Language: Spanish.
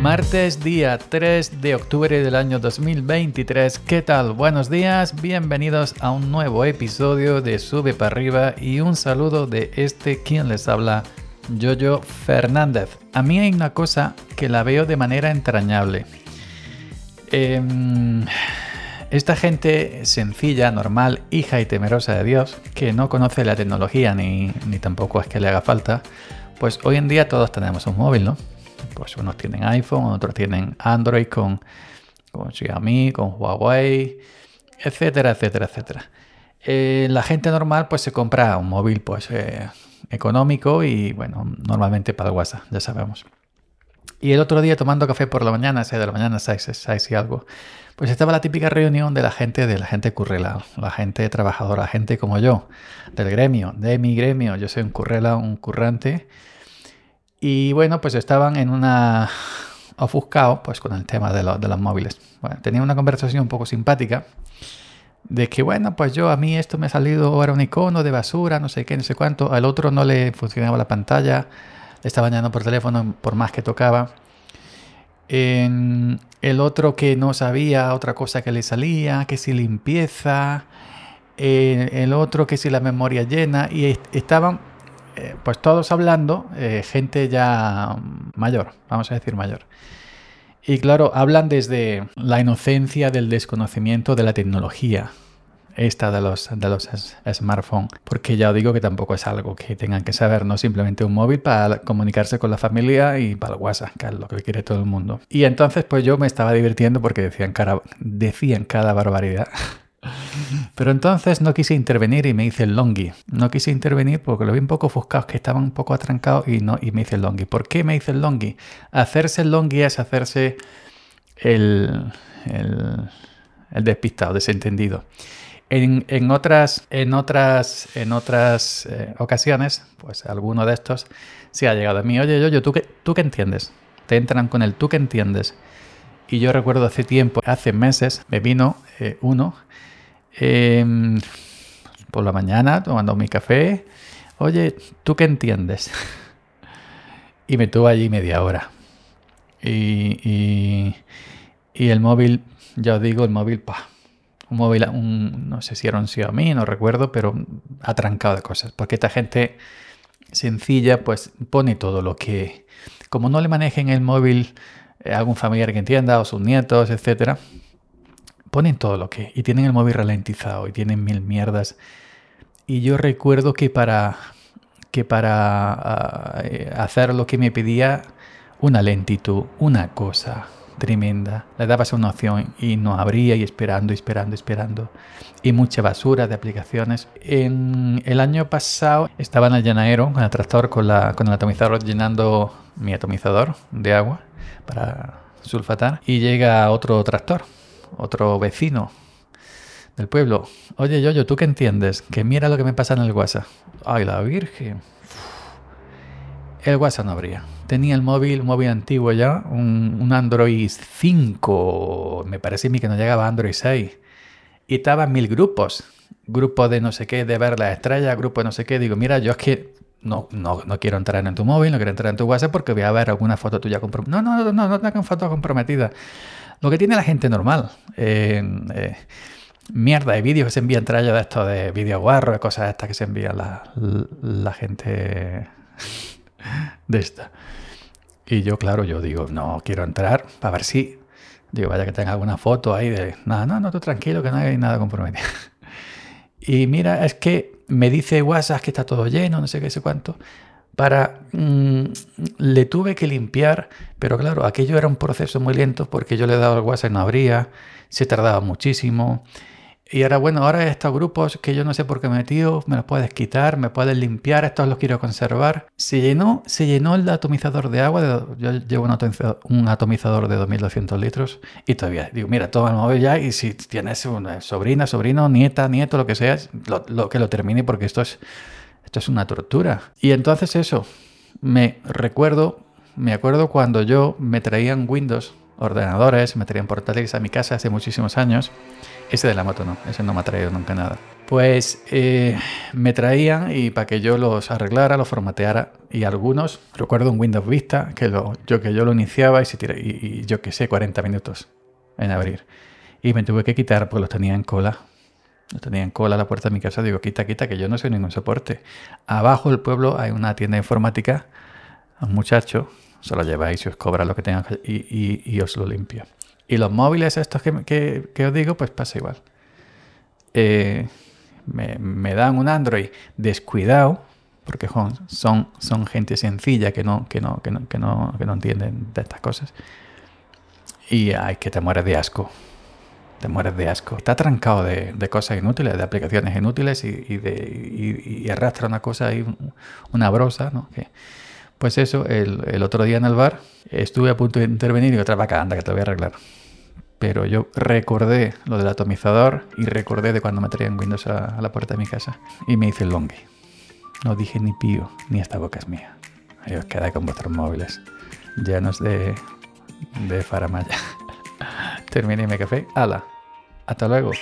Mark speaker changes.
Speaker 1: Martes día 3 de octubre del año 2023. ¿Qué tal? Buenos días, bienvenidos a un nuevo episodio de Sube para arriba y un saludo de este quien les habla, Jojo Fernández. A mí hay una cosa que la veo de manera entrañable. Em, esta gente sencilla, normal, hija y temerosa de Dios, que no conoce la tecnología ni, ni tampoco es que le haga falta, pues hoy en día todos tenemos un móvil, ¿no? Pues unos tienen iPhone, otros tienen Android con, con Xiaomi, con Huawei, etcétera, etcétera, etcétera. Eh, la gente normal pues se compra un móvil pues eh, económico y bueno, normalmente para el WhatsApp, ya sabemos. Y el otro día tomando café por la mañana, 6 de la mañana, 6, 6 y algo, pues estaba la típica reunión de la gente, de la gente currela, la gente trabajadora, gente como yo, del gremio, de mi gremio. Yo soy un currela, un currante. Y bueno, pues estaban en una ofuscado pues con el tema de, de los móviles. Bueno, tenía una conversación un poco simpática de que bueno, pues yo a mí esto me ha salido ahora un icono de basura, no sé qué, no sé cuánto, al otro no le funcionaba la pantalla, le estaba bañando por teléfono por más que tocaba. El otro que no sabía otra cosa que le salía, que si limpieza, el otro que si la memoria llena, y estaban eh, pues todos hablando, eh, gente ya mayor, vamos a decir mayor. Y claro, hablan desde la inocencia del desconocimiento de la tecnología, esta de los, de los smartphones, porque ya os digo que tampoco es algo que tengan que saber, no simplemente un móvil para comunicarse con la familia y para el WhatsApp, que es lo que quiere todo el mundo. Y entonces pues yo me estaba divirtiendo porque decían, cara, decían cada barbaridad. Pero entonces no quise intervenir y me hice el longi. No quise intervenir porque lo vi un poco ofuscados, que estaban un poco atrancados y, no, y me hice el longi. ¿Por qué me hice el longi? Hacerse el longi es hacerse el, el, despistado, desentendido. En, otras, en otras, en otras eh, ocasiones, pues alguno de estos se ha llegado a mí. Oye, yo, yo, ¿tú qué, ¿tú qué entiendes? Te entran con el ¿tú qué entiendes? Y yo recuerdo hace tiempo, hace meses, me vino eh, uno Em, por la mañana tomando mi café. Oye, ¿tú qué entiendes? y me tuvo allí media hora. Y, y, el móvil, ya os digo, el móvil, pa, un móvil, un, no sé si era un Xiaomi, no recuerdo, pero atrancado de cosas. Porque esta gente sencilla, pues pone todo lo que, como no le manejen el móvil eh, algún familiar que entienda o sus nietos, etcétera, ponen todo lo que... Y tienen el móvil ralentizado y tienen mil mierdas. Y yo recuerdo que para, que para eh, hacer lo que me pedía, una lentitud, una cosa tremenda. Le dabas una opción y no abría y esperando, esperando, esperando. Y mucha basura de aplicaciones. En el año pasado estaba en el llenadero con el tractor, con, la, con el atomizador llenando mi atomizador de agua para sulfatar. Y llega otro tractor otro vecino del pueblo. Oye, yo, ¿tú qué entiendes? Que mira lo que me pasa en el WhatsApp. Ay, la Virgen. El WhatsApp no habría. Tenía el móvil, un móvil antiguo ya, un, Android 5. Me parece a mí que no llegaba a Android 6. Y estaba en mil grupos. Grupo de no sé qué, de ver la estrella, grupo de no sé qué. Digo, mira, yo es que no, no, no quiero entrar en tu móvil, no quiero entrar en tu WhatsApp porque voy a ver alguna foto tuya comprometida. No, no, no, no, no tengo foto comprometida. Lo que tiene la gente normal. Eh, mierda de vídeos que se envían ellos de esto de vídeos guarros, cosas estas que se envían la, gente de esta. Y yo, claro, yo digo, no quiero entrar para ver si. Digo, vaya que tenga alguna foto ahí de. No, no, no, tú tranquilo, que no hay nada comprometido. Y mira, es que me dice WhatsApp que está todo lleno, no sé qué, sé cuánto para... Mm, le tuve que limpiar, pero claro, aquello era un proceso muy lento porque yo le daba el WhatsApp y no abría, se tardaba muchísimo. Y ahora, bueno, ahora estos grupos que yo no sé por qué me metido, me los puedes quitar, me puedes limpiar, estos los quiero conservar. Se llenó, se llenó el atomizador de agua, yo llevo un atomizador, de 2200 litros y todavía digo, mira, toma el móvil ya y si tienes una sobrina, sobrino, nieta, nieto, lo que sea, lo que lo termine porque esto es esto es una tortura. Y entonces eso, me recuerdo, me acuerdo cuando yo me traían Windows ordenadores, me traían portátiles a mi casa hace muchísimos años. Ese de la moto no, ese no me ha traído nunca nada. Pues eh, me traían y para que yo los arreglara, los formateara. Y algunos, recuerdo un Windows Vista, que, lo, yo, que yo lo iniciaba y, se tira, y, yo qué sé, 40 minutos en abrir. Y me tuve que quitar porque los tenía en cola. Los tenía en cola a la puerta de mi casa. Digo, quita, quita, que yo no soy ningún soporte. Abajo del pueblo hay una tienda informática. Un muchacho, se lo lleváis y os cobra lo que tenga y, os lo limpia. Y los móviles estos que, os digo, pues pasa igual. Eh, me, dan un Android descuidado, porque son, son, gente sencilla que no, que, no, que, no, que, no, entienden de estas cosas. Y hay que te mueres de asco. Te mueres de asco. Está trancado de, cosas inútiles, de aplicaciones inútiles y, de, arrastra una cosa ahí, una brosa, ¿no? Pues eso, el, otro día en el bar estuve a punto de intervenir y otra vaca, anda, que te voy a arreglar pero yo recordé lo del atomizador y recordé de cuando me traían Windows a, la puerta de mi casa y me hice el longue. No dije ni pío, ni esta boca es mía. Ahí os queda con vuestros móviles llenos de, de faramaya. Terminé mi café. ¡Hala! Hasta luego.